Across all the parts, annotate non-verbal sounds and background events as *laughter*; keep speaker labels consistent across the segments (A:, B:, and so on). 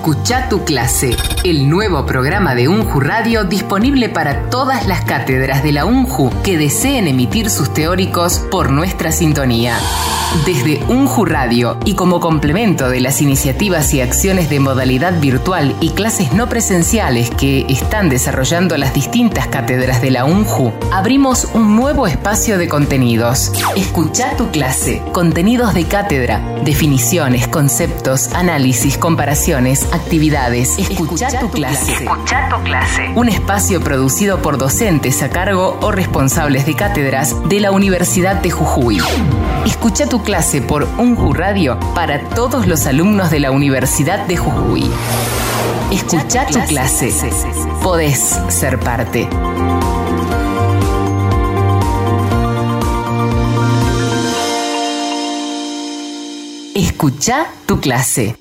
A: Escucha tu clase, el nuevo programa de UNJU Radio disponible para todas las cátedras de la UNJU que deseen emitir sus teóricos por nuestra sintonía. Desde UNJU Radio y como complemento de las iniciativas y acciones de modalidad virtual y clases no presenciales que están desarrollando las distintas cátedras de la UNJU, abrimos un nuevo espacio de contenidos. Escucha tu clase, contenidos de cátedra, definiciones, conceptos, análisis, comparaciones, actividades. Escucha, tu, clase. Escucha tu clase. Un espacio producido por docentes a cargo o responsables de cátedras de la Universidad de Jujuy. Escucha tu clase por UNJU Radio para todos los alumnos de la Universidad de Jujuy. Escucha tu clase. Podés ser parte. Escucha tu clase.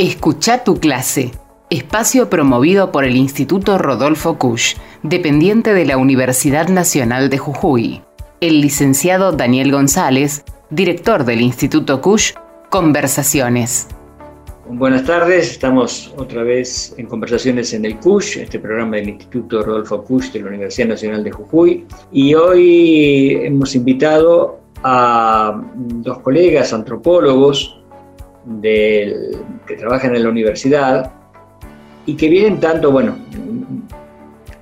A: Escucha tu clase. Espacio promovido por el Instituto Rodolfo Kusch, dependiente de la Universidad Nacional de Jujuy. El licenciado Daniel González, director del Instituto Kusch, Conversaciones.
B: Buenas tardes, estamos otra vez en Conversaciones en el CUSH, este programa del Instituto Rodolfo Kusch de la Universidad Nacional de Jujuy. Y hoy hemos invitado a dos colegas antropólogos que trabajan en la universidad y que vienen tanto, bueno,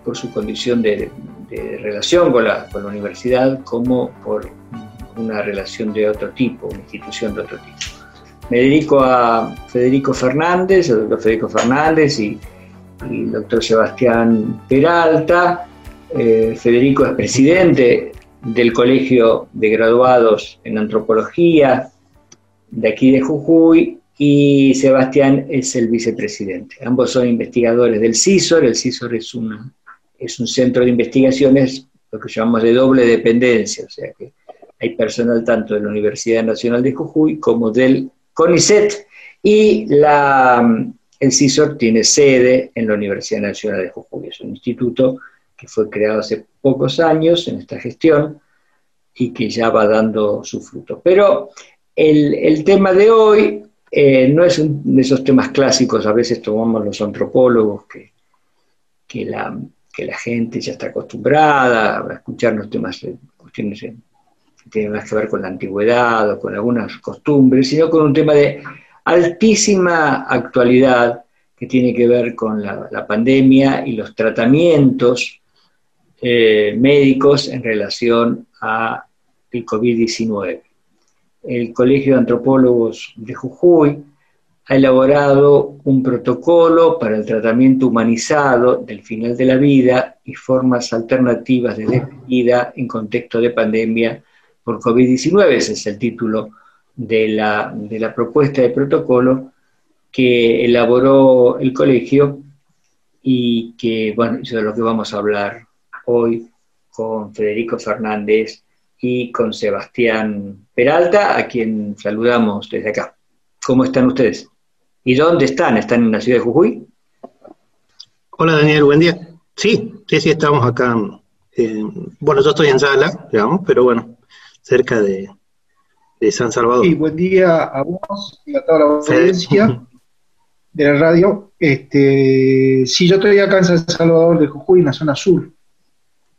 B: por su condición de, relación con la, con la, universidad como por una relación de otro tipo, una institución de otro tipo. Me dedico a Federico Fernández, el doctor Federico Fernández y, el doctor Sebastián Peralta. Eh, Federico es presidente del Colegio de Graduados en Antropología de aquí de Jujuy y Sebastián es el vicepresidente. Ambos son investigadores del CISOR. El CISOR es, es un centro de investigaciones, lo que llamamos de doble dependencia, o sea que hay personal tanto de la Universidad Nacional de Jujuy como del CONICET y la, el CISOR tiene sede en la Universidad Nacional de Jujuy. Es un instituto que fue creado hace pocos años en esta gestión y que ya va dando su fruto. Pero el, tema de hoy eh, no es un de esos temas clásicos, a veces tomamos los antropólogos, que, la, gente ya está acostumbrada a escuchar los temas, cuestiones que tienen más que ver con la antigüedad o con algunas costumbres, sino con un tema de altísima actualidad que tiene que ver con la, pandemia y los tratamientos eh, médicos en relación a el COVID-19 el Colegio de Antropólogos de Jujuy ha elaborado un protocolo para el tratamiento humanizado del final de la vida y formas alternativas de despedida en contexto de pandemia por COVID-19. Ese es el título de la, de la propuesta de protocolo que elaboró el colegio y que, bueno, es de lo que vamos a hablar hoy con Federico Fernández y con Sebastián Peralta, a quien saludamos desde acá. ¿Cómo están ustedes? ¿Y dónde están? ¿Están en la ciudad de Jujuy?
C: Hola Daniel, buen día. Sí, sí, sí, estamos acá. bueno, yo estoy en Sala, digamos, pero bueno, cerca de, San Salvador.
D: Sí, buen día a vos y a toda la audiencia de la radio. Este, sí, yo estoy acá en San Salvador de Jujuy, en la zona sur,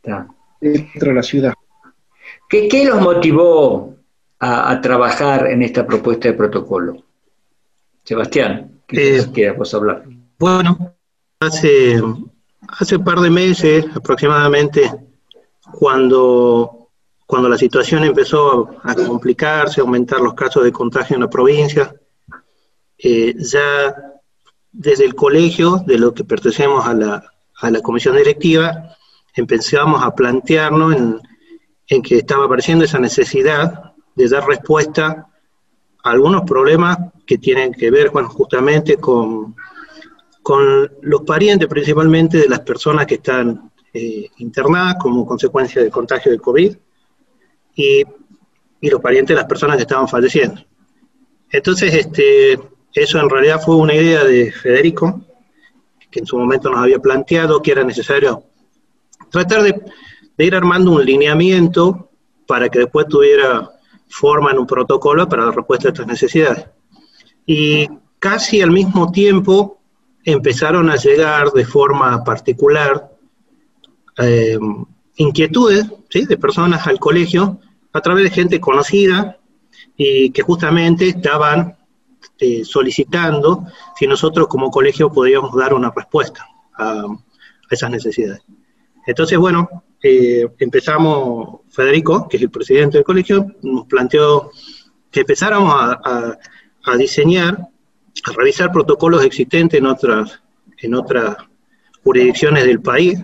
D: dentro de la ciudad.
B: ¿Qué, los motivó a, trabajar en esta propuesta de protocolo? Sebastián, ¿qué eh, quieras vos hablar?
C: Bueno, hace, hace un par de meses aproximadamente, cuando, cuando la situación empezó a, complicarse, a aumentar los casos de contagio en la provincia, eh, ya desde el colegio, de lo que pertenecemos a la, a la comisión directiva, empezamos a plantearnos en, en que estaba apareciendo esa necesidad de dar respuesta a algunos problemas que tienen que ver justamente con, con los parientes principalmente de las personas que están eh, internadas como consecuencia del contagio del COVID y, los parientes de las personas que estaban falleciendo. Entonces, este, eso en realidad fue una idea de Federico, que en su momento nos había planteado que era necesario tratar de ir armando un lineamiento para que después tuviera forman un protocolo para dar respuesta a estas necesidades. Y casi al mismo tiempo empezaron a llegar de forma particular eh, inquietudes de personas al colegio a través de gente conocida y que justamente estaban eh, solicitando si nosotros como colegio podíamos dar una respuesta a, esas necesidades. Entonces, bueno, eh, empezamos, Federico, que es el presidente del colegio, nos planteó que empezáramos a, diseñar, a revisar protocolos existentes en otras, en otras jurisdicciones del país,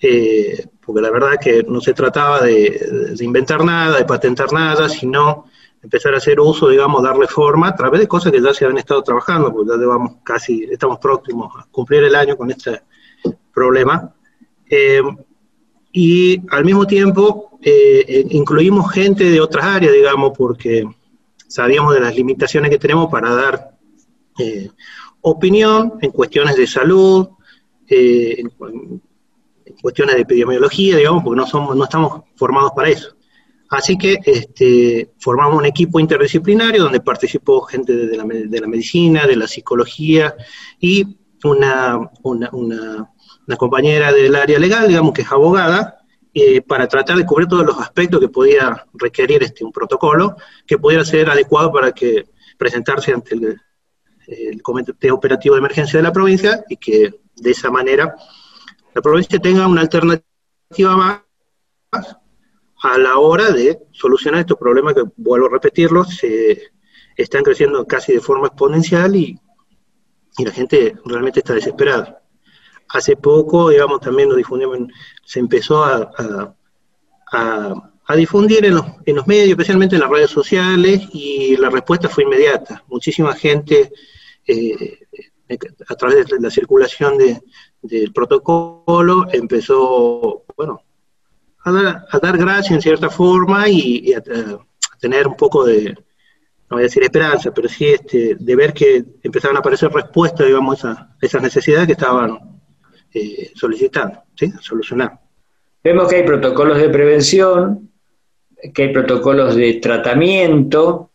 C: eh, porque la verdad que no se trataba de, inventar nada, de patentar nada, sino empezar a hacer uso, digamos, darle forma a través de cosas que ya se habían estado trabajando, porque ya llevamos casi, estamos próximos a cumplir el año con este problema. Eh, y al mismo tiempo eh, incluimos gente de otras áreas, digamos, porque sabíamos de las limitaciones que tenemos para dar opinión en cuestiones de salud, en, cuestiones de epidemiología, digamos, porque no, somos, no estamos formados para eso. Así que este, formamos un equipo interdisciplinario donde participó gente de la, de la medicina, de la psicología y una, una, una, compañera del área legal, digamos, que es abogada, eh, para tratar de cubrir todos los aspectos que podía requerir este, un protocolo que pudiera ser adecuado para que presentarse ante el, Comité Operativo de Emergencia de la provincia y que de esa manera la provincia tenga una alternativa más a la hora de solucionar estos problemas que, vuelvo a repetirlos, se están creciendo casi de forma exponencial y, la gente realmente está desesperada. Hace poco, digamos, también lo difundimos, se empezó a, a, difundir en los, en los, medios, especialmente en las redes sociales, y la respuesta fue inmediata. Muchísima gente, eh, a través de la circulación de, del protocolo empezó, bueno, a dar, a dar gracia en cierta forma y, a, tener un poco de, no voy a decir esperanza, pero sí este, de ver que empezaban a aparecer respuestas, digamos, a esas necesidades que estaban eh, solicitando, ¿sí? solucionar.
B: Vemos que hay protocolos de prevención, que hay protocolos de tratamiento,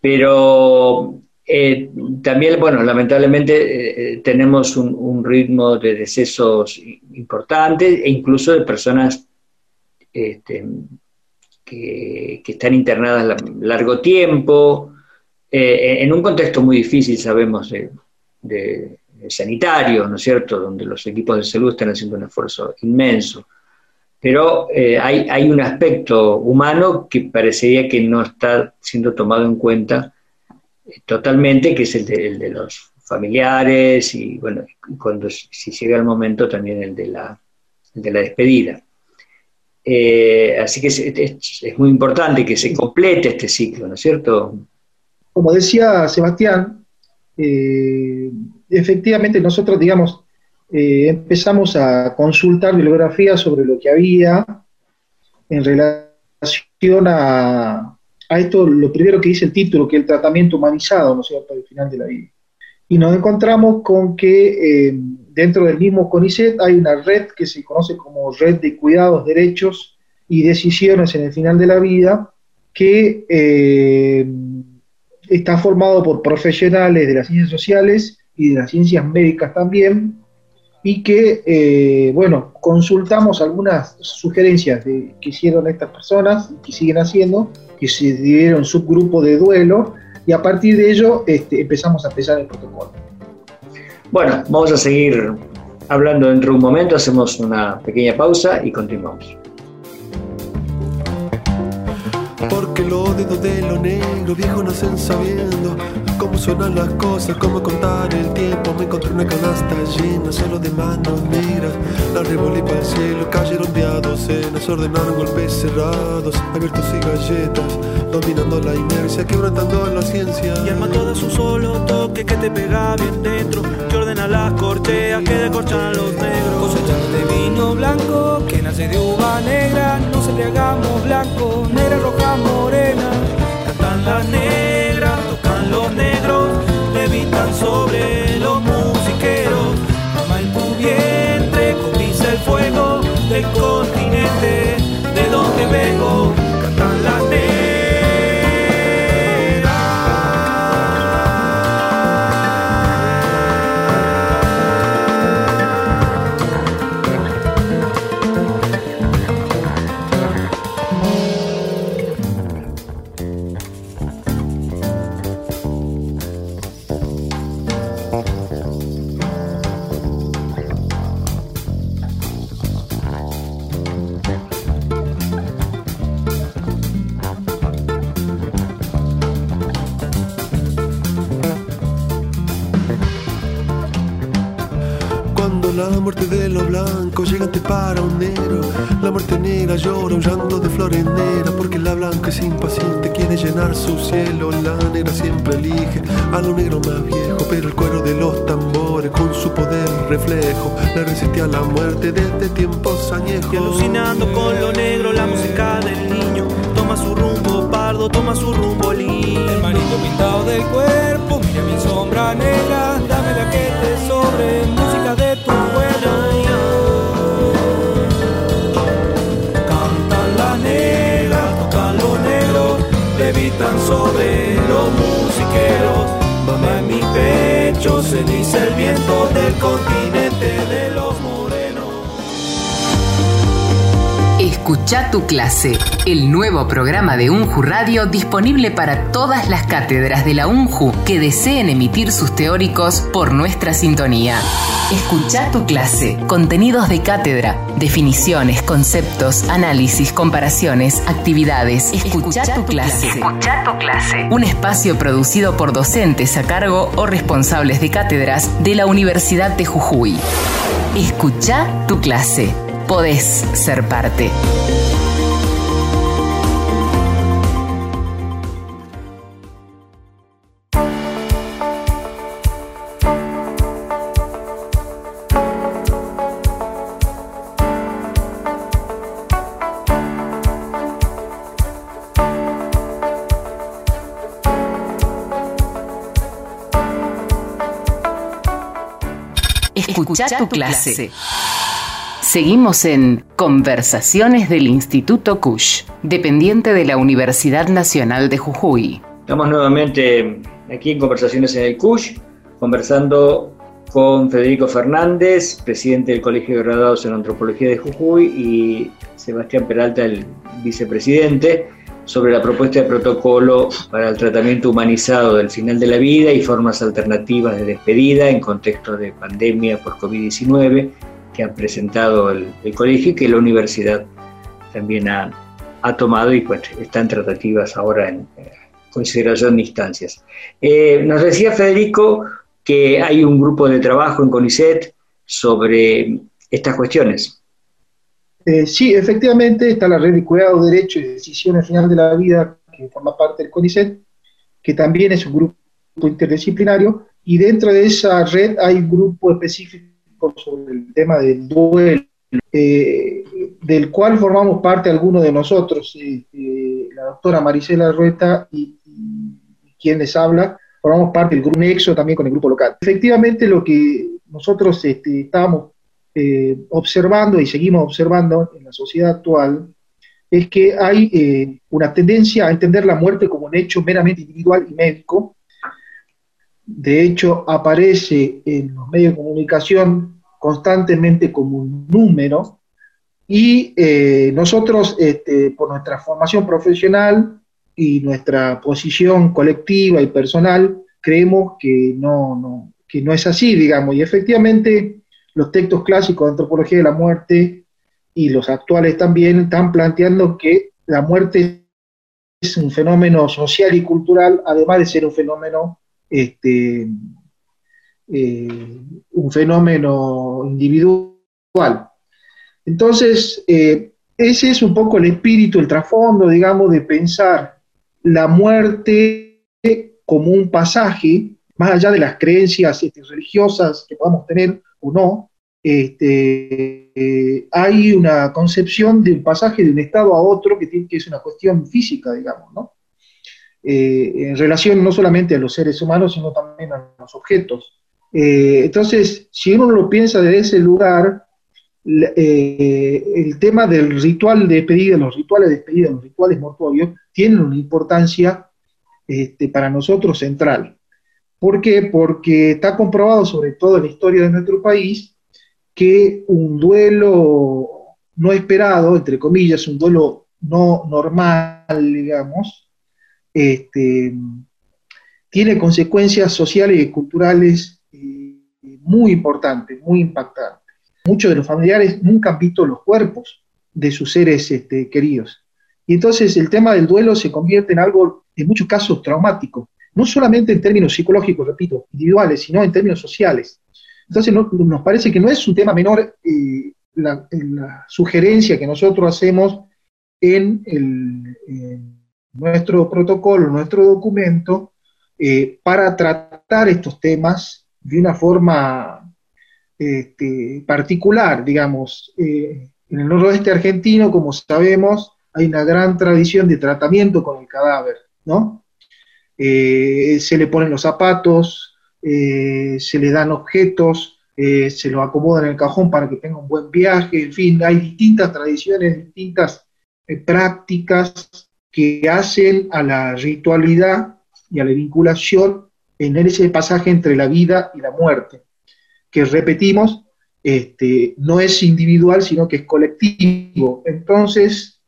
B: pero eh, también, bueno, lamentablemente eh, tenemos un, ritmo de decesos importante e incluso de personas este, que, están internadas largo tiempo, en un contexto muy difícil, sabemos, de, sanitario, ¿no es cierto?, donde los equipos de salud están haciendo un esfuerzo inmenso. Pero hay, hay un aspecto humano que parecería que no está siendo tomado en cuenta totalmente, que es el de, los familiares y bueno, cuando si llega el momento también el de la, de la despedida. Eh, así que es, muy importante que se complete este ciclo, ¿no es cierto?
D: Como decía Sebastián, eh, efectivamente nosotros, digamos, eh, empezamos a consultar bibliografía sobre lo que había en relación a, a esto lo primero que dice el título, que es el tratamiento humanizado, ¿no es cierto?, al final de la vida. Y nos encontramos con que eh, dentro del mismo CONICET hay una red que se conoce como Red de Cuidados, Derechos y Decisiones en el final de la vida, que eh, está formado por profesionales de las ciencias sociales y de las ciencias médicas también, y que, eh, bueno, consultamos algunas sugerencias de, que hicieron estas personas y que siguen haciendo, que se dieron subgrupo de duelo, y a partir de ello este, empezamos a empezar el protocolo.
B: Bueno, vamos a seguir hablando dentro de un momento, hacemos una pequeña pausa y continuamos.
E: Porque los dedos de lo negro viejo nacen sabiendo cómo suenan las cosas, cómo contar el tiempo. Me encontré una canasta llena solo de manos negras. La revolí para el cielo, cayeron de a docenas, ordenaron golpes cerrados, abiertos y galletas, dominando la inercia, quebrantando la ciencia.
F: Y arma todo es un solo toque que te pega bien dentro, que ordena las corcheas, que decorchan los negros. Cosechar de vino blanco, que nace de uva negra, no se le hagamos blanco, negra, roja, morena. Cantan las negras, negros, levitan sobre los musiqueros. Mama en tu vientre, comienza el fuego del continente de donde vengo.
E: Blanco, llegante para un negro. La muerte negra llora un llanto de flores negra, porque la blanca es impaciente, quiere llenar su cielo. La negra siempre elige a lo negro más viejo, pero el cuero de los tambores con su poder reflejo le resistía a la muerte desde tiempos añejos.
F: Y alucinando con lo negro, la música del niño toma su rumbo pardo, toma su rumbo lindo. El manito pintado del cuerpo, mira mi sombra negra, dame la que te sobre, levitan sobre los musiqueros. Mamá en mi pecho se dice el viento del continente
A: Escucha tu clase, el nuevo programa de UNJU Radio disponible para todas las cátedras de la UNJU que deseen emitir sus teóricos por nuestra sintonía. Escucha tu clase, contenidos de cátedra, definiciones, conceptos, análisis, comparaciones, actividades. Escucha tu clase. Escucha tu clase. Un espacio producido por docentes a cargo o responsables de cátedras de la Universidad de Jujuy. Escucha tu clase podés ser parte. Escucha tu clase. Seguimos en Conversaciones del Instituto Cush, dependiente de la Universidad Nacional de Jujuy.
B: Estamos nuevamente aquí en Conversaciones en el Cush, conversando con Federico Fernández, presidente del Colegio de Graduados en Antropología de Jujuy, y Sebastián Peralta, el vicepresidente, sobre la propuesta de protocolo para el tratamiento humanizado del final de la vida y formas alternativas de despedida en contexto de pandemia por COVID-19 ha presentado el, colegio y que la universidad también ha, tomado y pues están tratativas ahora en consideración de instancias. Eh, nos decía Federico que hay un grupo de trabajo en CONICET sobre estas cuestiones.
D: Eh, sí, efectivamente está la red de cuidado, derecho y decisiones final de la vida que forma parte del CONICET, que también es un grupo interdisciplinario, y dentro de esa red hay un grupo específico sobre el tema del duelo, eh, del cual formamos parte algunos de nosotros, eh, eh, la doctora Marisela Rueta y, quien les habla, formamos parte del grupo Nexo también con el grupo local. Efectivamente, lo que nosotros este, estábamos observando y seguimos observando en la sociedad actual es que hay una tendencia a entender la muerte como un hecho meramente individual y médico, de hecho aparece en los medios de comunicación constantemente como un número y eh, nosotros, este, por nuestra formación profesional y nuestra posición colectiva y personal, creemos que no, no, que no es así, digamos, y efectivamente los textos clásicos de antropología de la muerte y los actuales también están planteando que la muerte es un fenómeno social y cultural, además de ser un fenómeno este, eh, un fenómeno individual. Entonces, eh, ese es un poco el espíritu, el trasfondo, digamos, de pensar la muerte como un pasaje, más allá de las creencias este, religiosas que podamos tener o no, este, hay una concepción de un pasaje de un estado a otro que, tiene, que es una cuestión física, digamos, ¿no? Eh, en relación no solamente a los seres humanos, sino también a los objetos. Eh, entonces, si uno lo piensa desde ese lugar, eh, el tema del ritual de despedida, los rituales de despedida, los rituales mortuorios, tienen una importancia este, para nosotros central. ¿Por qué? Porque está comprobado, sobre todo en la historia de nuestro país, que un duelo no esperado, entre comillas, un duelo no normal, digamos, este, tiene consecuencias sociales y culturales eh, muy importantes, muy impactantes. Muchos de los familiares nunca han visto los cuerpos de sus seres este, queridos. Y entonces el tema del duelo se convierte en algo, en muchos casos, traumático, no solamente en términos psicológicos, repito, individuales, sino en términos sociales. Entonces nos parece que no es un tema menor eh, la, sugerencia que nosotros hacemos en, nuestro protocolo, nuestro documento, eh, para tratar estos temas de una forma este, particular, digamos. Eh, en el noroeste argentino, como sabemos, hay una gran tradición de tratamiento con el cadáver, ¿no? se le ponen los zapatos, eh, se le dan objetos, eh, se lo acomodan en el cajón para que tenga un buen viaje, en fin, hay distintas tradiciones, distintas eh, prácticas que hacen a la ritualidad y a la vinculación en ese pasaje entre la vida y la muerte, que repetimos, este, no es individual, sino que es colectivo. Entonces,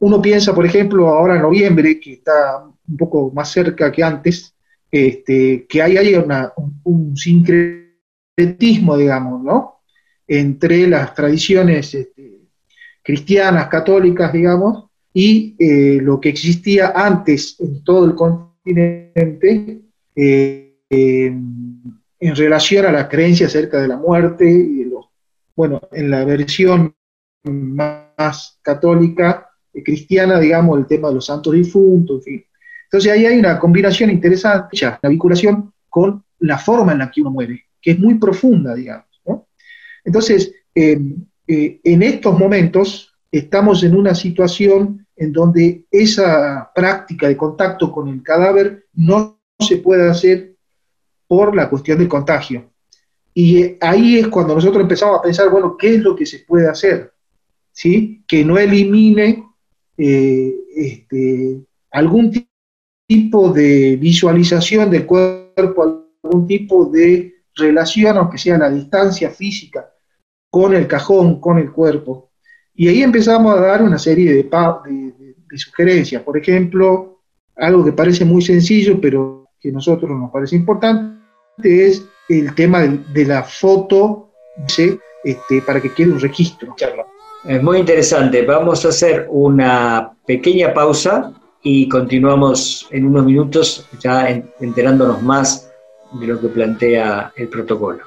D: uno piensa, por ejemplo, ahora en noviembre, que está un poco más cerca que antes, este, que hay ahí un, sincretismo, digamos, ¿no? Entre las tradiciones este, cristianas, católicas, digamos, y eh, lo que existía antes en todo el continente eh, en relación a la creencia acerca de la muerte y bueno, en la versión más católica, eh, cristiana, digamos, el tema de los santos difuntos, en fin. Entonces ahí hay una combinación interesante, ya, la vinculación con la forma en la que uno muere, que es muy profunda, digamos. Entonces, em, eh, en estos momentos estamos en una situación en donde esa práctica de contacto con el cadáver no se puede hacer por la cuestión del contagio. Y eh, ahí es cuando nosotros empezamos a pensar, bueno, ¿qué es lo que se puede hacer? ¿Sí? Que no elimine eh, este, algún tipo tipo de visualización del cuerpo, algún tipo de relación, aunque sea la distancia física, con el cajón, con el cuerpo. Y ahí empezamos a dar una serie de, de, sugerencias. Por ejemplo, algo que parece muy sencillo, pero que a nosotros nos parece importante, es el tema de, la foto este, para que quede un registro.
B: Es muy interesante. Vamos a hacer una pequeña pausa y continuamos en unos minutos ya enterándonos más de lo que plantea el protocolo.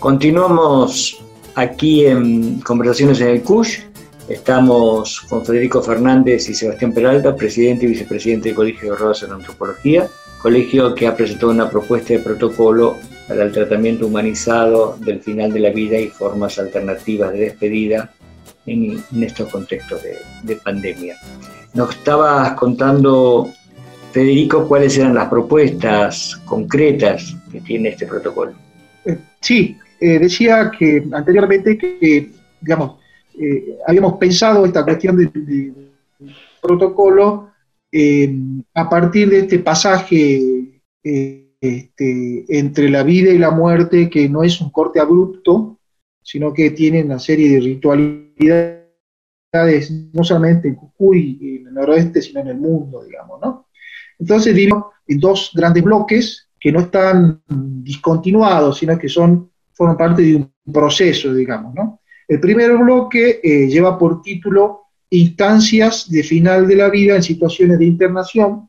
B: Continuamos aquí en Conversaciones en el CUSH. Estamos con Federico Fernández y Sebastián Peralta, presidente y vicepresidente del Colegio de Rodas en Antropología, colegio que ha presentado una propuesta de protocolo para el tratamiento humanizado del final de la vida y formas alternativas de despedida en, estos contextos de, de pandemia. Nos estabas contando Federico, ¿cuáles eran las propuestas concretas que tiene este protocolo?
D: Eh, sí, eh, decía que anteriormente que, digamos, eh, habíamos pensado esta cuestión del protocolo a partir de este pasaje este, entre la vida y la muerte, que no es un corte abrupto, sino que tiene una serie de ritualidades, no solamente en Jujuy y en el noroeste, sino en el mundo, digamos, ¿no? Entonces, digo, en dos grandes bloques que no están discontinuados, sino que son, forman parte de un proceso, digamos. ¿no? El primer bloque eh, lleva por título Instancias de final de la vida en situaciones de internación.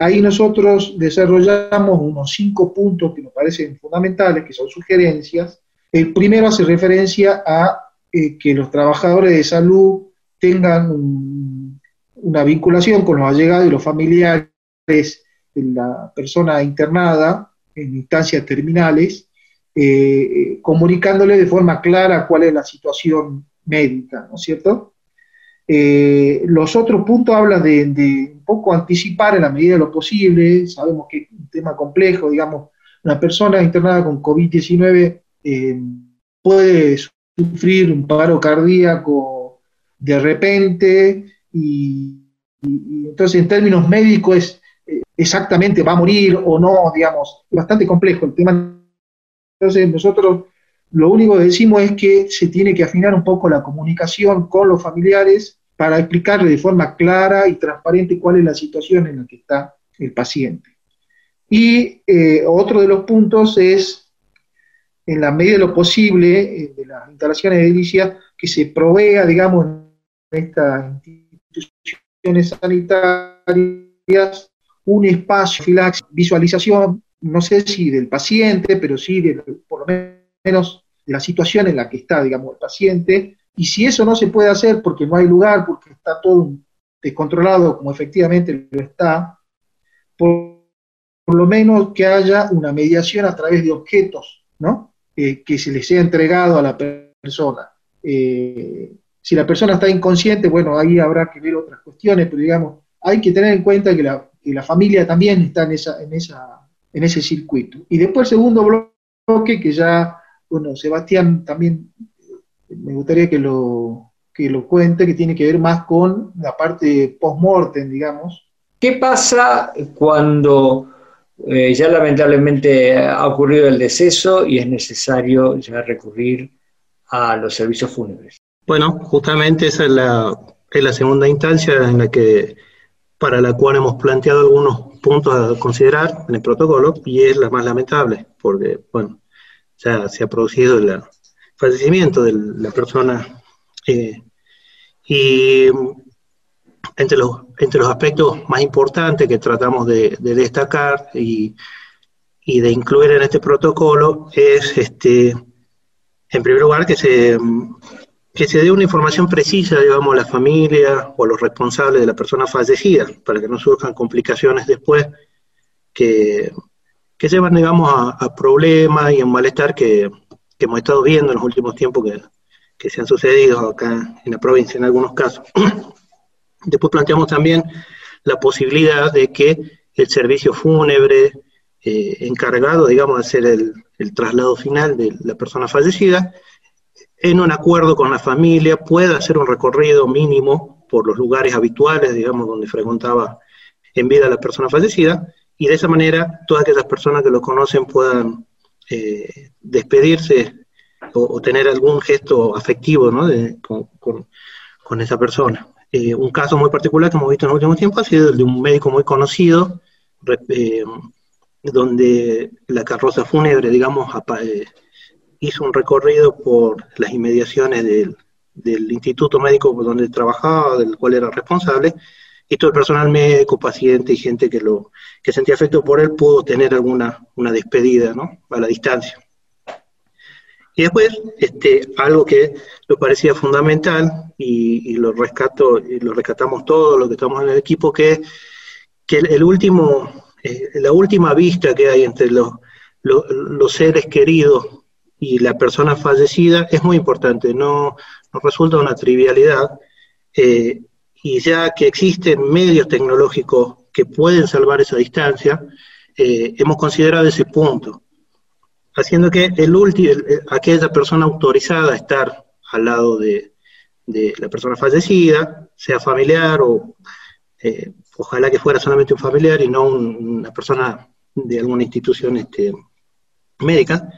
D: Ahí nosotros desarrollamos unos cinco puntos que nos parecen fundamentales, que son sugerencias. El primero hace referencia a eh, que los trabajadores de salud tengan una vinculación con los allegados y los familiares la persona internada en instancias terminales, eh, comunicándole de forma clara cuál es la situación médica, ¿no es cierto? Eh, los otros puntos hablan de, un poco anticipar en la medida de lo posible, sabemos que es un tema complejo, digamos, una persona internada con COVID-19 eh, puede sufrir un paro cardíaco de repente y, y, entonces en términos médicos es exactamente va a morir o no, digamos, bastante complejo el tema. Entonces nosotros lo único que decimos es que se tiene que afinar un poco la comunicación con los familiares para explicarle de forma clara y transparente cuál es la situación en la que está el paciente. Y eh, otro de los puntos es, en la medida de lo posible, eh, de las instalaciones de edilicia, que se provea, digamos, en estas instituciones sanitarias un espacio de visualización, no sé si del paciente, pero sí de, por lo menos la situación en la que está, digamos, el paciente. Y si eso no se puede hacer porque no hay lugar, porque está todo descontrolado, como efectivamente lo está, por, lo menos que haya una mediación a través de objetos, ¿no? Eh, que se les sea entregado a la persona. Eh, si la persona está inconsciente, bueno, ahí habrá que ver otras cuestiones, pero digamos, hay que tener en cuenta que la y la familia también está en, esa, en, esa, en ese circuito. Y después el segundo bloque, que ya, bueno, Sebastián también eh, me gustaría que lo, que lo cuente, que tiene que ver más con la parte post-mortem, digamos.
B: ¿Qué pasa cuando eh, ya lamentablemente ha ocurrido el deceso y es necesario ya recurrir a los servicios fúnebres?
C: Bueno, justamente esa es la, es la segunda instancia en la que para la cual hemos planteado algunos puntos a considerar en el protocolo y es la más lamentable, porque, bueno, ya se ha producido el fallecimiento de la persona eh, y entre los, entre los aspectos más importantes que tratamos de, destacar y, y, de incluir en este protocolo es, este, en primer lugar, que se que se dé una información precisa, digamos, a la familia o a los responsables de la persona fallecida, para que no surjan complicaciones después que, que llevan, digamos, a, problemas y a un malestar que, hemos estado viendo en los últimos tiempos que, se han sucedido acá en la provincia en algunos casos. *clears throat* Después planteamos también la posibilidad de que el servicio fúnebre eh, encargado, digamos, de hacer el, el traslado final de la persona fallecida, en un acuerdo con la familia, pueda hacer un recorrido mínimo por los lugares habituales, digamos, donde frecuentaba en vida la persona fallecida, y de esa manera todas aquellas personas que lo conocen puedan eh, despedirse o, tener algún gesto afectivo ¿no? con, esa persona. Eh, un caso muy particular que hemos visto en el último tiempo ha sido el de un médico muy conocido, eh, donde la carroza fúnebre, digamos, hizo un recorrido por las inmediaciones del, instituto médico donde trabajaba, del cual era responsable, y todo el personal médico, paciente y gente que lo que sentía afecto por él pudo tener alguna una despedida ¿no? a la distancia. Y después, este, algo que nos parecía fundamental, y, lo rescato, y lo rescatamos todos los que estamos en el equipo, que, que el, último, eh, la última vista que hay entre los, los, seres queridos y la persona fallecida es muy importante, no, no resulta una trivialidad. Eh, y ya que existen medios tecnológicos que pueden salvar esa distancia, eh, hemos considerado ese punto haciendo que el último, aquella persona autorizada a estar al lado de, la persona fallecida, sea familiar o eh, ojalá que fuera solamente un familiar y no una persona de alguna institución este, médica,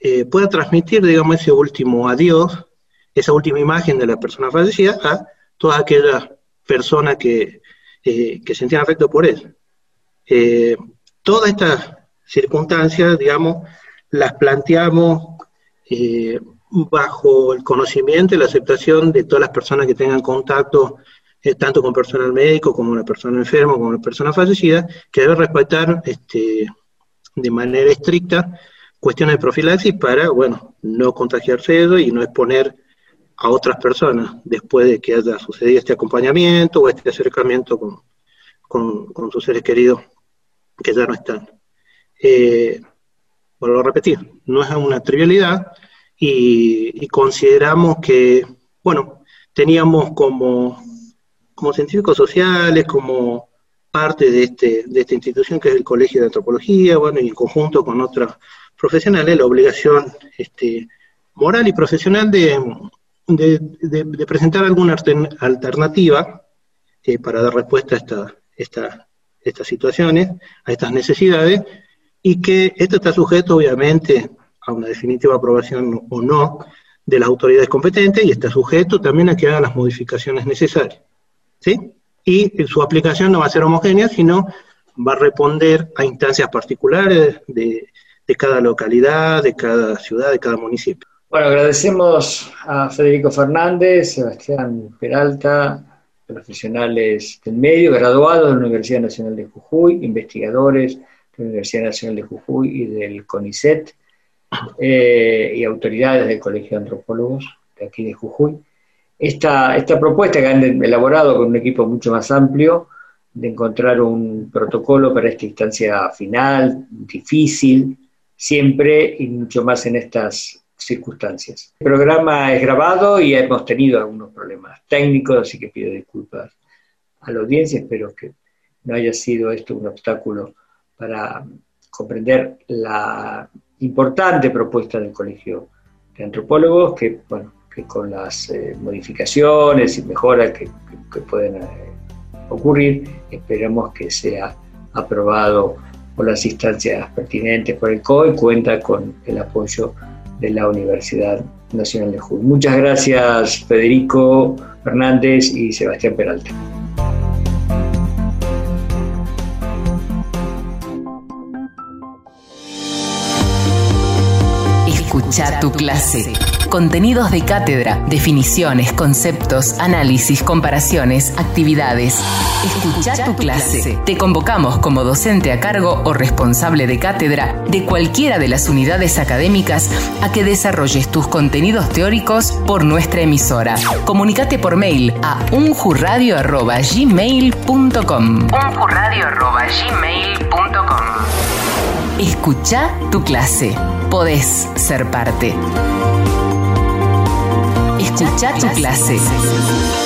C: eh, pueda transmitir, digamos, ese último adiós, esa última imagen de la persona fallecida a toda aquella persona que, eh, que sentía afecto por él. todas estas circunstancias, digamos, las planteamos eh, bajo el conocimiento y la aceptación de todas las personas que tengan contacto eh, tanto con personal médico como una persona enferma como una persona fallecida, que debe respetar este, de manera estricta cuestiones de profilaxis para, bueno, no contagiarse eso y no exponer a otras personas después de que haya sucedido este acompañamiento o este acercamiento con, con, sus seres queridos que ya no están. Eh, vuelvo a repetir, no es una trivialidad y, consideramos que, bueno, teníamos como, como científicos sociales, como parte de, este, de esta institución que es el Colegio de Antropología, bueno, y en conjunto con otros profesionales, la obligación este, moral y profesional de, de, presentar alguna alternativa eh, para dar respuesta a esta, esta, estas situaciones, a estas necesidades, y que esto está sujeto obviamente a una definitiva aprobación o no de las autoridades competentes y está sujeto también a que hagan las modificaciones necesarias. ¿sí? Y su aplicación no va a ser homogénea, sino va a responder a instancias particulares de, de cada localidad, de cada ciudad, de cada municipio.
B: Bueno, agradecemos a Federico Fernández, Sebastián Peralta, profesionales del medio, graduados de la Universidad Nacional de Jujuy, investigadores, la Universidad Nacional de Jujuy y del CONICET, eh, y autoridades del Colegio de Antropólogos de aquí de Jujuy. Esta, esta propuesta que han elaborado con un equipo mucho más amplio de encontrar un protocolo para esta instancia final, difícil, siempre y mucho más en estas circunstancias. El programa es grabado y hemos tenido algunos problemas técnicos, así que pido disculpas a la audiencia, espero que no haya sido esto un obstáculo para comprender la importante propuesta del Colegio de Antropólogos, que, bueno, que con las eh, modificaciones y mejoras que, pueden eh, ocurrir, esperamos que sea aprobado por las instancias pertinentes por el COE, cuenta con el apoyo de la Universidad Nacional de Jujuy. Muchas gracias Federico Fernández y Sebastián Peralta.
A: Escucha tu clase. Contenidos de cátedra, definiciones, conceptos, análisis, comparaciones, actividades. Escucha tu clase. Te convocamos como docente a cargo o responsable de cátedra de cualquiera de las unidades académicas a que desarrolles tus contenidos teóricos por nuestra emisora. Comunicate por mail a unjurradio.gmail.com Escucha tu clase podés ser parte. Escucha tu clase.